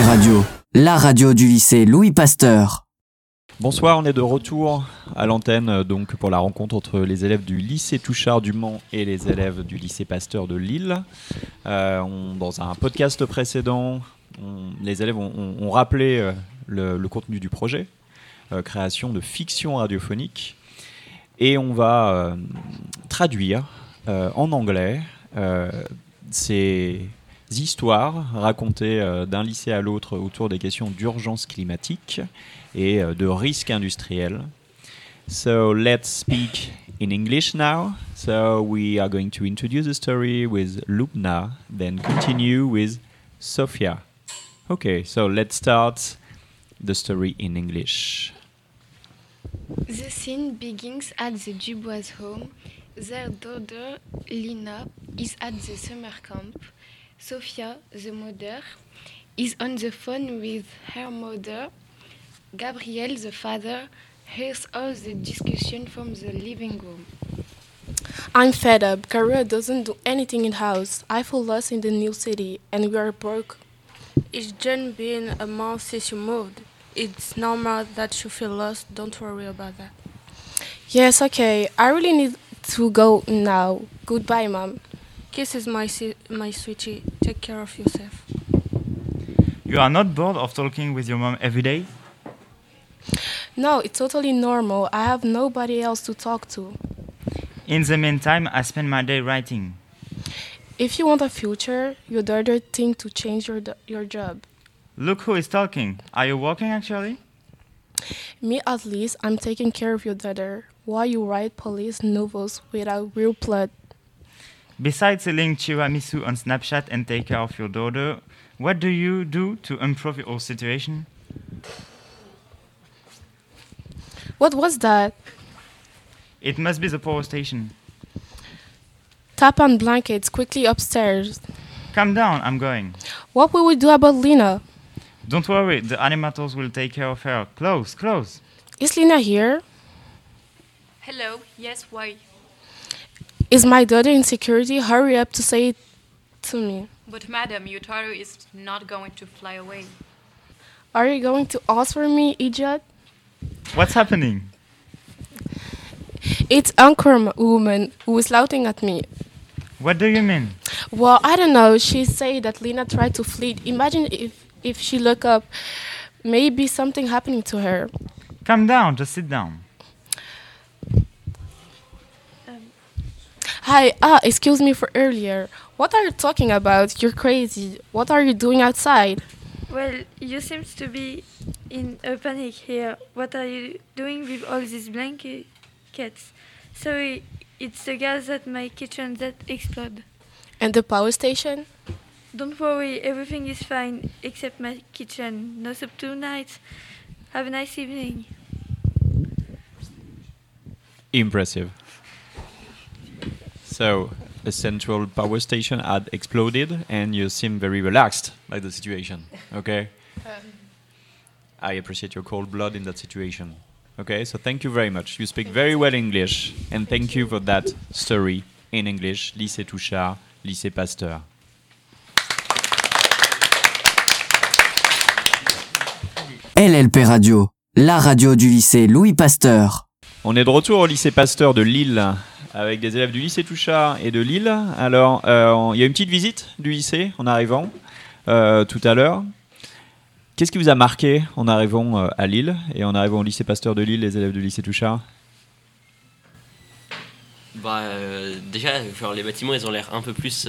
Radio, la radio du lycée Louis Pasteur. Bonsoir, on est de retour à l'antenne euh, donc pour la rencontre entre les élèves du lycée Touchard du Mans et les élèves du lycée Pasteur de Lille. Euh, dans un podcast précédent, les élèves ont, rappelé euh, le, contenu du projet, création de fiction radiophonique, et on va traduire en anglais ces histoires racontées euh, d'un lycée à l'autre autour des questions d'urgence climatique et euh, de risques industriels. So let's speak in English now. So we are going to introduce the story with Lubna, then continue with Sofia. Okay, so let's start the story in English. The scene begins at the Dubois home. Their daughter, Lina, is at the summer camp. Sophia, the mother, is on the phone with her mother. Gabriel, the father, hears all the discussion from the living room. I'm fed up. Career doesn't do anything in house. I feel lost in the new city, and we are broke. It's just been a month since you moved. It's normal that you feel lost. Don't worry about that. Yes, okay. I really need to go now. Goodbye, mom. Kisses, my si- my sweetie. Take care of yourself. You are not bored of talking with your mom every day? No, it's totally normal. I have nobody else to talk to. In the meantime, I spend my day writing. If you want a future, your daughter think to change your your job. Look who is talking. Are you working actually? Me, at least, I'm taking care of your daughter. While you write police novels without real plot. Besides selling tiramisu on Snapchat and take care of your daughter, what do you do to improve your situation? What was that? It must be the power station. Tap on blankets quickly upstairs. Calm down, I'm going. What will we do about Lena? Don't worry, the animators will take care of her. Close, close. Is Lena here? Hello, yes, why? Is my daughter in security? Hurry up to say it to me. But madam, your daughter is not going to fly away. Are you going to ask for me, idiot? What's happening? It's Anchor woman who is shouting at me. What do you mean? Well, I don't know. She said that Lena tried to flee. Imagine if if she look up, maybe something happening to her. Calm down, just sit down. Hi, ah, excuse me for earlier. What are you talking about? You're crazy. What are you doing outside? Well, you seem to be in a panic here. What are you doing with all these blankets? Sorry, it's the gas at my kitchen that explode. And the power station? Don't worry, everything is fine except my kitchen. No soup tonight. Have a nice evening. Impressive. So, a central power station had exploded, and you seem very relaxed by the situation. Okay? I appreciate your cold blood in that situation. Okay, so thank you very much. You speak very well English, and thank you for that story in English. Lycée Touchard, Lycée Pasteur. LLP Radio, la radio du lycée Louis Pasteur. On est de retour au lycée Pasteur de Lille avec des élèves du lycée Touchard et de Lille. Alors, euh, il y a une petite visite du lycée en arrivant euh, tout à l'heure. Qu'est-ce qui vous a marqué en arrivant euh, à Lille et en arrivant au lycée Pasteur de Lille, les élèves du lycée Touchard Bah, déjà, genre, les bâtiments, ils ont l'air un peu plus.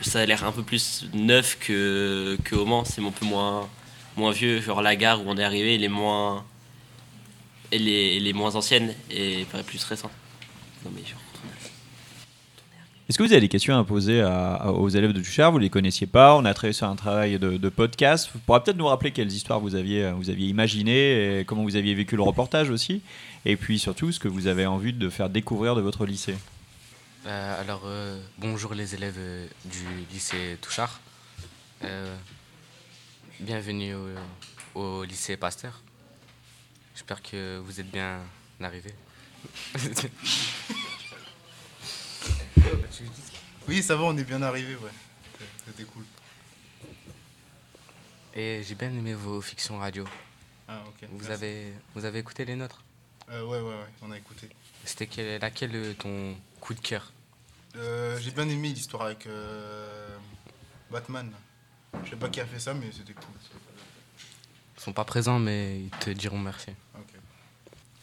ça a l'air un peu plus neuf que, que au Mans. C'est un peu moins, moins vieux. Genre, la gare où on est arrivé, elle est moins. Elle est, moins ancienne et plus récente. Non, mais genre. Est-ce que vous avez des questions à poser à- à- aux élèves de Touchard Vous les connaissiez pas On a travaillé sur un travail de, de podcast. Vous pourrez peut-être nous rappeler quelles histoires vous aviez, vous aviez imaginées et comment vous aviez vécu le reportage aussi. Et puis surtout, ce que vous avez envie de faire découvrir de votre lycée. Euh, alors, euh, bonjour les élèves euh, du lycée Touchard. Euh, bienvenue au, au lycée Pasteur. J'espère que vous êtes bien arrivés. Oui, ça va, on est bien arrivé, ouais. C'était cool. Et j'ai bien aimé vos fictions radio. Ah, ok. Vous merci. avez, vous avez écouté les nôtres? Euh, ouais, ouais, ouais, on a écouté. C'était quel, laquelle ton coup de cœur? Euh, J'ai bien aimé l'histoire avec euh, Batman. Je sais pas qui a fait ça, mais c'était cool. Ils sont pas présents, mais ils te diront merci.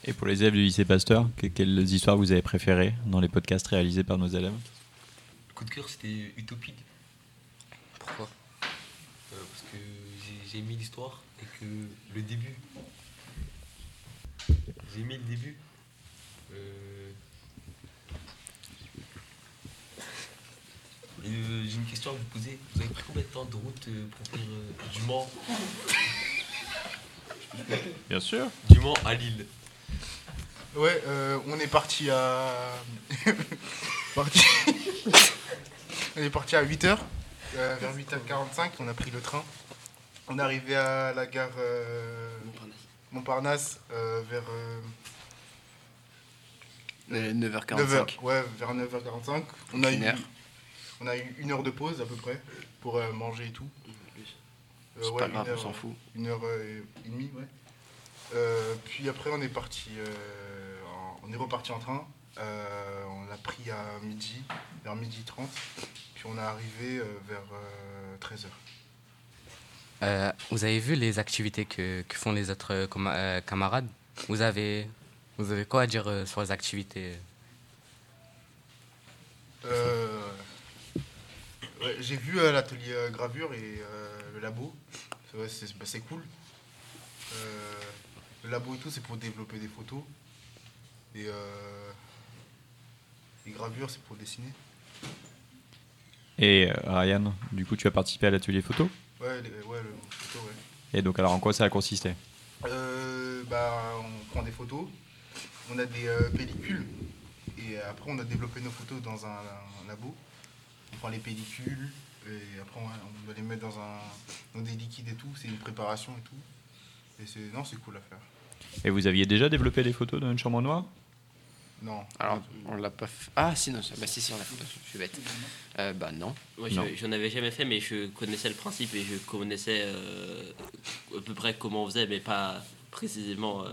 Et pour les élèves du lycée Pasteur, que- quelles histoires vous avez préférées dans les podcasts réalisés par nos élèves? Le coup de cœur, c'était Utopide. Pourquoi? Euh, Parce que j'ai- aimé l'histoire et que le début. J'ai aimé le début. Euh, euh, j'ai une question à vous poser. Vous avez pris combien de temps de route euh, pour venir euh, du Mans? Bien sûr. Du Mans à Lille. Ouais, euh, on est parti à. parti... on est parti à 8h. vers 8h45, on a pris le train. On est arrivé à la gare euh, Montparnasse euh, vers. Euh, 9h45. 9h, ouais, vers 9h45. On a, Une eu, heure. on a eu une heure de pause à peu près pour euh, manger et tout. Euh, C'est ouais, pas une grave, on heure, s'en fout. Une heure euh, et demie, ouais. Euh, puis après, on est parti, euh, en- on est reparti en train. Euh, on l'a pris à midi, vers midi 30. Puis on est arrivé vers 13h. Euh, vous avez vu les activités que, que font les autres camarades? Vous avez, vous avez quoi à dire sur les activités? Ouais, J'ai vu l'atelier gravure et le labo. C'est bah, c'est cool. Euh, le labo et tout, c'est pour développer des photos. Et euh, les gravures, c'est pour dessiner. Et euh, Ryan, du coup, tu as participé à l'atelier photo? Ouais, les- ouais, le photo, ouais. Et donc, alors, en quoi ça a consisté? Euh, bah, on prend des photos, on a des euh, pellicules, et après on a développé nos photos dans un, un labo. On prend les pellicules, et après on, on doit les mettre dans, un, dans des liquides et tout, c'est une préparation et tout. Et c'est, non, c'est cool à faire. Et vous aviez déjà développé des photos dans une chambre noire? Non. Alors, on l'a pas fait. Ah, si, non, bah si, si, on l'a fait. Je suis bête. Euh, bah non. Moi, je- j'en avais jamais fait, mais je connaissais le principe et je connaissais euh, à peu près comment on faisait, mais pas précisément, euh,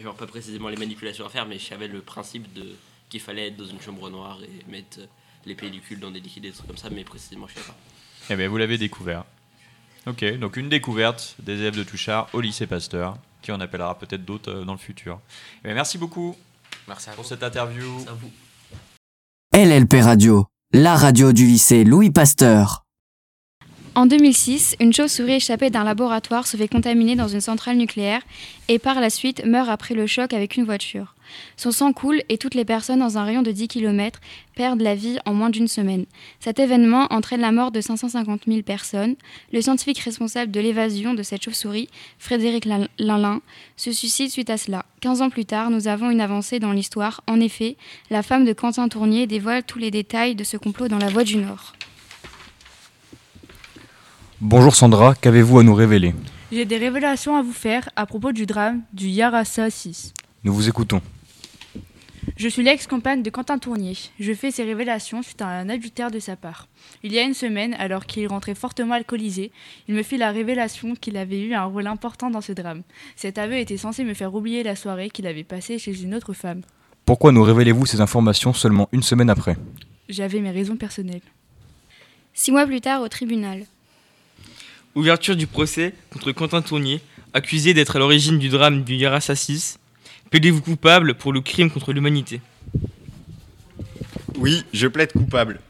genre pas précisément les manipulations à faire, mais je savais le principe de qu'il fallait être dans une chambre noire et mettre les pellicules dans des liquides et des trucs comme ça, mais précisément je sais pas. Eh bien, vous l'avez découvert. Ok, donc une découverte des élèves de Touchard au lycée Pasteur, qui en appellera peut-être d'autres euh, dans le futur. Eh bien, merci beaucoup Merci pour cette interview. LLP Radio, la radio du lycée Louis Pasteur. En 2006, une chauve-souris échappée d'un laboratoire se fait contaminer dans une centrale nucléaire et par la suite meurt après le choc avec une voiture. Son sang coule et toutes les personnes dans un rayon de 10 km perdent la vie en moins d'une semaine. Cet événement entraîne la mort de 550 000 personnes. Le scientifique responsable de l'évasion de cette chauve-souris, Frédéric Lin- Linlin, se suicide suite à cela. 15 ans plus tard, nous avons une avancée dans l'histoire. En effet, la femme de Quentin Tournier dévoile tous les détails de ce complot dans La Voix du Nord. Bonjour Sandra, qu'avez-vous à nous révéler? J'ai des révélations à vous faire à propos du drame du Yarasa 6. Nous vous écoutons. Je suis l'ex-compagne de Quentin Tournier. Je fais ces révélations suite à un adultère de sa part. Il y a une semaine, alors qu'il rentrait fortement alcoolisé, il me fit la révélation qu'il avait eu un rôle important dans ce drame. Cet aveu était censé me faire oublier la soirée qu'il avait passée chez une autre femme. Pourquoi nous révélez-vous ces informations seulement une semaine après? J'avais mes raisons personnelles. Six mois plus tard, au tribunal. Ouverture du procès contre Quentin Tournier, accusé d'être à l'origine du drame du Yarasa 6. Plaidez-vous coupable pour le crime contre l'humanité? Oui, je plaide coupable.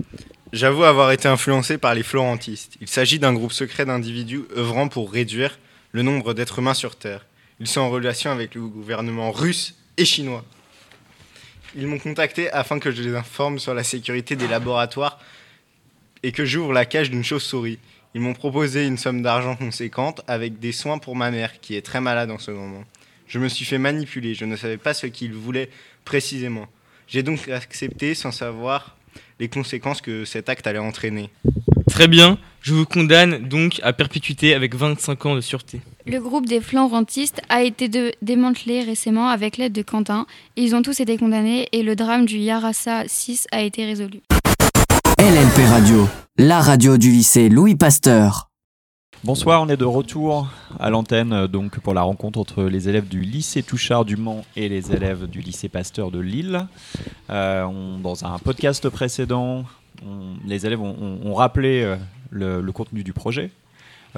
J'avoue avoir été influencé par les florentistes. Il s'agit d'un groupe secret d'individus œuvrant pour réduire le nombre d'êtres humains sur Terre. Ils sont en relation avec le gouvernement russe et chinois. Ils m'ont contacté afin que je les informe sur la sécurité des laboratoires et que j'ouvre la cage d'une chauve-souris. Ils m'ont proposé une somme d'argent conséquente avec des soins pour ma mère qui est très malade en ce moment. Je me suis fait manipuler, je ne savais pas ce qu'ils voulaient précisément. J'ai donc accepté sans savoir les conséquences que cet acte allait entraîner. Très bien, je vous condamne donc à perpétuité avec 25 ans de sûreté. Le groupe des Florentistes a été de- démantelé récemment avec l'aide de Quentin. Ils ont tous été condamnés et le drame du Yarasa 6 a été résolu. LLP Radio, la radio du lycée Louis Pasteur. Bonsoir, on est de retour à l'antenne euh, donc pour la rencontre entre les élèves du lycée Touchard du Mans et les élèves du lycée Pasteur de Lille. Euh, dans un podcast précédent, les élèves ont, rappelé euh, le, contenu du projet,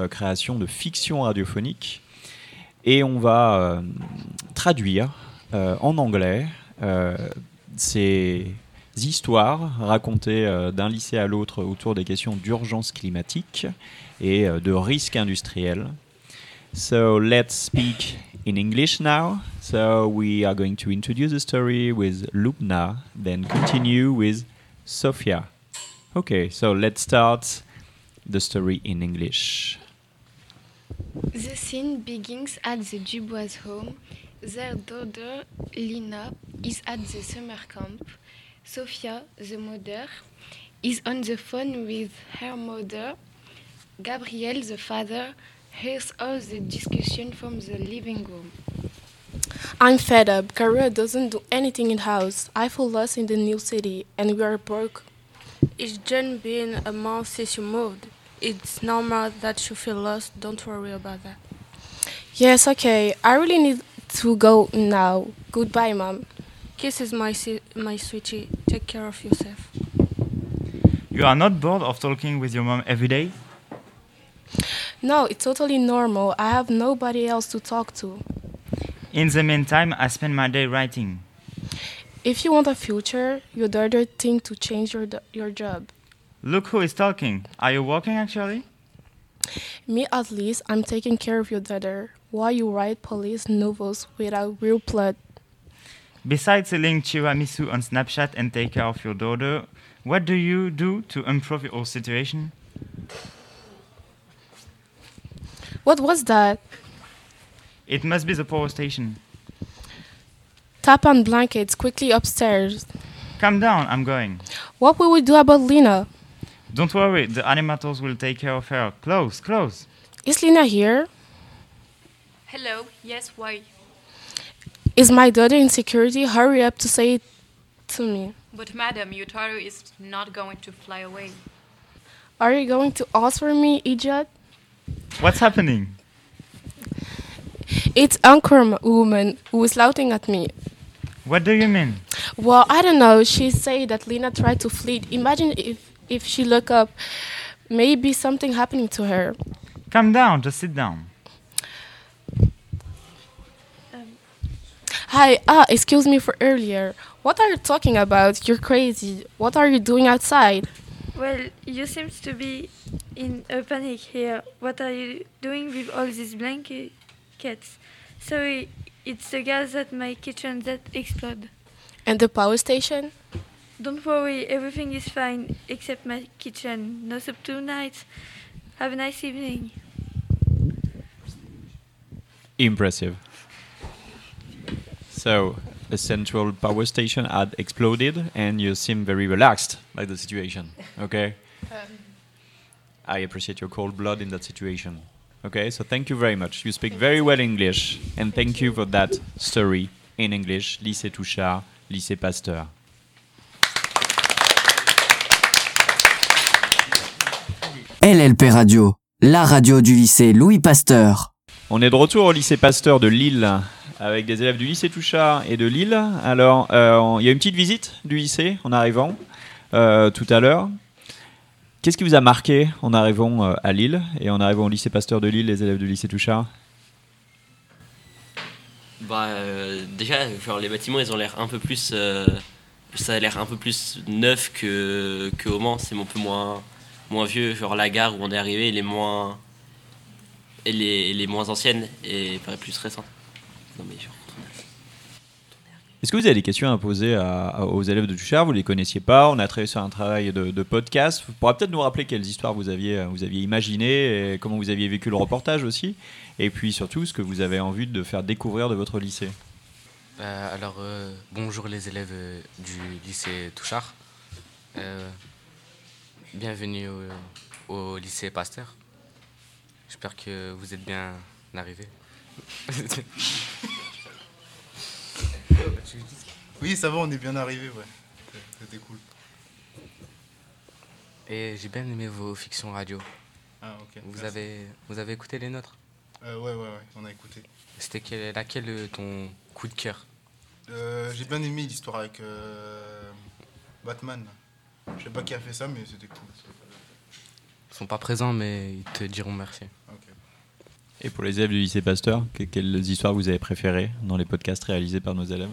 création de fiction radiophonique, et on va traduire en anglais ces histoires racontées euh, d'un lycée à l'autre autour des questions d'urgence climatique et euh, de risques industriels. So let's speak in English now. So we are going to introduce the story with Lubna, then continue with Sofia. Okay, so let's start the story in English. The scene begins at the Dubois home. Their daughter, Lina, is at the summer camp. Sophia, the mother, is on the phone with her mother. Gabriel, the father, hears all the discussion from the living room. I'm fed up. Career doesn't do anything in house. I feel lost in the new city, and we are broke. It's Jen been a month since you moved. It's normal that you feel lost. Don't worry about that. Yes, okay. I really need to go now. Goodbye, mom. Kisses, my si- my sweetie. Take care of yourself. You are not bored of talking with your mom every day? No, it's totally normal. I have nobody else to talk to. In the meantime, I spend my day writing. If you want a future, your daughter think to change your do- your job. Look who is talking. Are you working actually? Me, at least, I'm taking care of your daughter. While you write police novels without real plot. Besides selling tiramisu on Snapchat and take care of your daughter, what do you do to improve your situation? What was that? It must be the power station. Tap on blankets quickly upstairs. Calm down, I'm going. What will we do about Lena? Don't worry, the animators will take care of her. Close, close. Is Lena here? Hello, yes, why? Is my daughter in security? Hurry up to say it to me. But madam, your daughter is not going to fly away. Are you going to answer me, idiot? What's happening? It's Anchor woman who is shouting at me. What do you mean? Well, I don't know. She said that Lena tried to flee. Imagine if if she look up, maybe something happening to her. Calm down, just sit down. Hi, ah, excuse me for earlier. What are you talking about? You're crazy. What are you doing outside? Well, you seem to be in a panic here. What are you doing with all these blankets? Sorry, it's the gas at my kitchen that exploded. And the power station? Don't worry, everything is fine except my kitchen. No soup tonight. Have a nice evening. Impressive. So, a central power station had exploded, and you seem very relaxed by the situation. Okay? I appreciate your cold blood in that situation. Okay, so thank you very much. You speak very well English, and thank you for that story in English. Lycée Touchard, Lycée Pasteur. LLP Radio, la radio du lycée Louis Pasteur. On est de retour au lycée Pasteur de Lille avec des élèves du lycée Touchard et de Lille. Alors, euh, il y a une petite visite du lycée en arrivant euh, tout à l'heure. Qu'est-ce qui vous a marqué en arrivant euh, à Lille et en arrivant au lycée Pasteur de Lille, les élèves du lycée Touchard? Bah, déjà, genre, les bâtiments, ils ont l'air un peu plus. ça a l'air un peu plus neuf que, que au Mans. C'est un peu moins, moins vieux. Genre, la gare où on est arrivé, elle est moins. Moins ancienne et plus récente. Non, mais genre. Est-ce que vous avez des questions à poser à- à- aux élèves de Touchard Vous ne les connaissiez pas? On a travaillé sur un travail de, de podcast. Vous pourrez peut-être nous rappeler quelles histoires vous aviez, vous aviez imaginées et comment vous aviez vécu le reportage aussi. Et puis surtout, ce que vous avez envie de faire découvrir de votre lycée. Euh, alors, euh, bonjour les élèves euh, du lycée Touchard. Euh, bienvenue au, au lycée Pasteur. J'espère que vous êtes bien arrivés. Oui, ça va, on est bien arrivé, ouais. C'était cool. Et j'ai bien aimé vos fictions radio. Ah, ok. Vous Merci. avez, vous avez écouté les nôtres? Euh, ouais, ouais, ouais, on a écouté. C'était quel, laquelle euh, ton coup de cœur? Euh, J'ai bien aimé l'histoire avec euh, Batman. Je sais pas qui a fait ça, mais c'était cool. Ils sont pas présents, mais ils te diront merci. Et pour les élèves du lycée Pasteur, que- quelles histoires vous avez préférées dans les podcasts réalisés par nos élèves?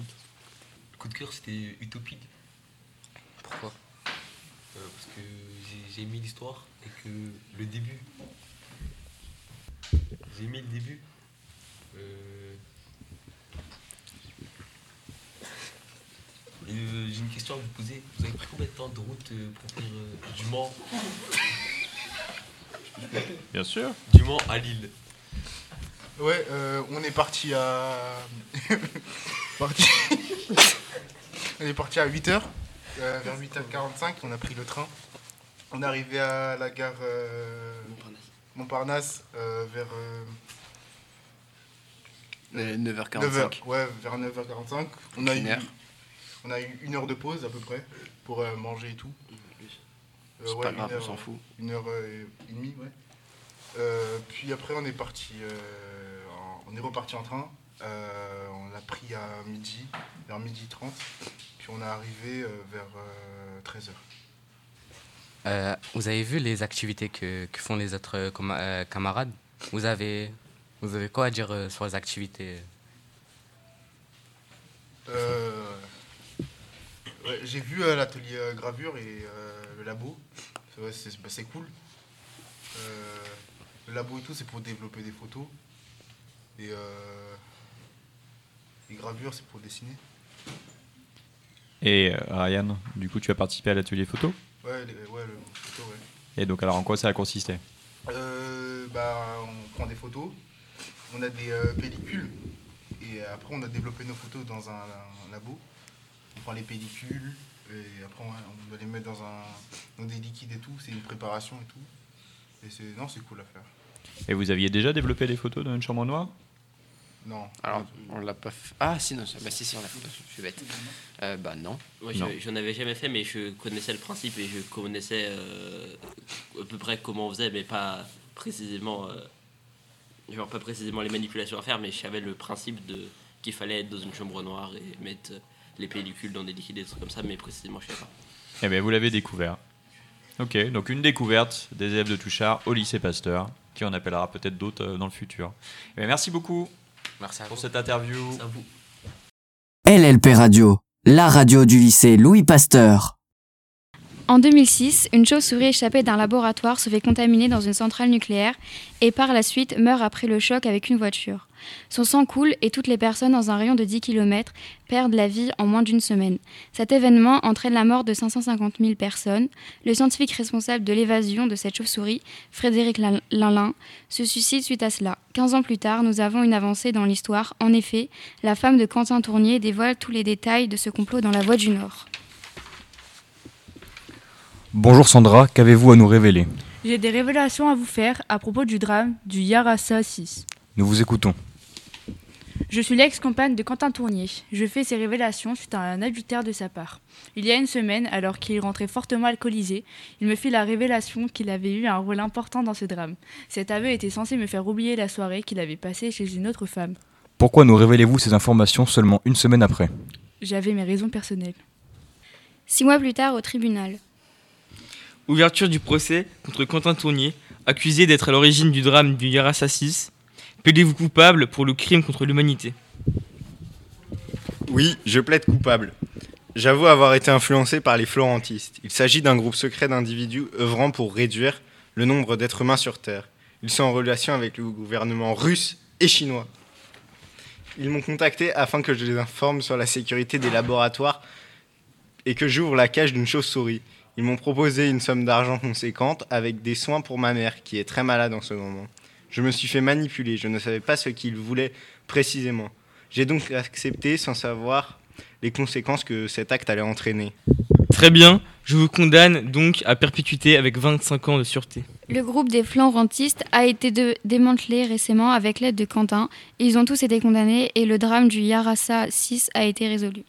Le coup de cœur, c'était Utopie. Pourquoi? Euh, Parce que j'ai- aimé l'histoire et que le début. J'ai aimé le début. Euh, euh, j'ai une question à vous poser. Vous avez pris combien de temps de route euh, pour faire euh, du Mans? Bien sûr. Du Mans à Lille. Ouais, euh, on est parti à. parti... on est parti à 8h. vers 8h45, on a pris le train. On est arrivé à la gare euh, Montparnasse euh, vers. euh, Euh, 9h45. 9h, ouais, vers 9h45. On a, Une eu, heure. on a eu une heure de pause à peu près pour euh, manger et tout. Euh, C'est ouais, pas une grave, on heure, s'en fout. Une heure euh, et demie, ouais. Euh, puis après, on est parti, euh, on est reparti en train. Euh, on l'a pris à midi, vers midi 30. Puis on est arrivé vers 13h. Euh, vous avez vu les activités que, que font les autres euh, camarades? Vous avez, vous avez quoi à dire euh, sur les activités? Ouais, J'ai vu l'atelier gravure et le labo. C'est bah, c'est cool. Le labo et tout, c'est pour développer des photos. Et euh, les gravures, c'est pour dessiner. Et euh, Ryan, du coup, tu as participé à l'atelier photo? Ouais, les- ouais, le photo, ouais. Et donc, alors, en quoi ça a consisté? Euh, bah, on prend des photos, on a des euh, pellicules, et après on a développé nos photos dans un, un labo. On prend les pellicules, et après on, on doit les mettre dans, un, dans des liquides et tout, c'est une préparation et tout. Et c'est, non, c'est cool à faire. Et vous aviez déjà développé des photos dans une chambre noire? Non. Alors, on l'a pas fait. Ah, si, non, bah si, si, on l'a fait. Je suis bête. Euh, bah non. Moi, je- j'en avais jamais fait, mais je connaissais le principe et je connaissais euh, à peu près comment on faisait, mais pas précisément, euh, genre pas précisément les manipulations à faire, mais je savais le principe de qu'il fallait être dans une chambre noire et mettre les pellicules dans des liquides et des trucs comme ça, mais précisément je sais pas. Eh bien, vous l'avez découvert. Ok, donc une découverte des élèves de Touchard au lycée Pasteur, qui en appellera peut-être d'autres euh, dans le futur. Eh bien, merci beaucoup merci pour cette interview. LLP Radio, la radio du lycée Louis Pasteur. En 2006, une chauve-souris échappée d'un laboratoire se fait contaminer dans une centrale nucléaire et par la suite meurt après le choc avec une voiture. Son sang coule et toutes les personnes dans un rayon de 10 km perdent la vie en moins d'une semaine. Cet événement entraîne la mort de 550 000 personnes. Le scientifique responsable de l'évasion de cette chauve-souris, Frédéric Lin- Linlin, se suicide suite à cela. 15 ans plus tard, nous avons une avancée dans l'histoire. En effet, la femme de Quentin Tournier dévoile tous les détails de ce complot dans La Voix du Nord. Bonjour Sandra, qu'avez-vous à nous révéler? J'ai des révélations à vous faire à propos du drame du Yarasa 6. Nous vous écoutons. Je suis l'ex-compagne de Quentin Tournier. Je fais ces révélations suite à un adultère de sa part. Il y a une semaine, alors qu'il rentrait fortement alcoolisé, il me fit la révélation qu'il avait eu un rôle important dans ce drame. Cet aveu était censé me faire oublier la soirée qu'il avait passée chez une autre femme. Pourquoi nous révélez-vous ces informations seulement une semaine après? J'avais mes raisons personnelles. Six mois plus tard, au tribunal. Ouverture du procès contre Quentin Tournier, accusé d'être à l'origine du drame du Yarasa 6. Plaidez-vous coupable pour le crime contre l'humanité? Oui, je plaide coupable. J'avoue avoir été influencé par les florentistes. Il s'agit d'un groupe secret d'individus œuvrant pour réduire le nombre d'êtres humains sur Terre. Ils sont en relation avec le gouvernement russe et chinois. Ils m'ont contacté afin que je les informe sur la sécurité des laboratoires et que j'ouvre la cage d'une chauve-souris. Ils m'ont proposé une somme d'argent conséquente avec des soins pour ma mère qui est très malade en ce moment. Je me suis fait manipuler, je ne savais pas ce qu'ils voulaient précisément. J'ai donc accepté sans savoir les conséquences que cet acte allait entraîner. Très bien, je vous condamne donc à perpétuité avec 25 ans de sûreté. Le groupe des Florentistes a été de- démantelé récemment avec l'aide de Quentin. Ils ont tous été condamnés et le drame du Yarasa 6 a été résolu.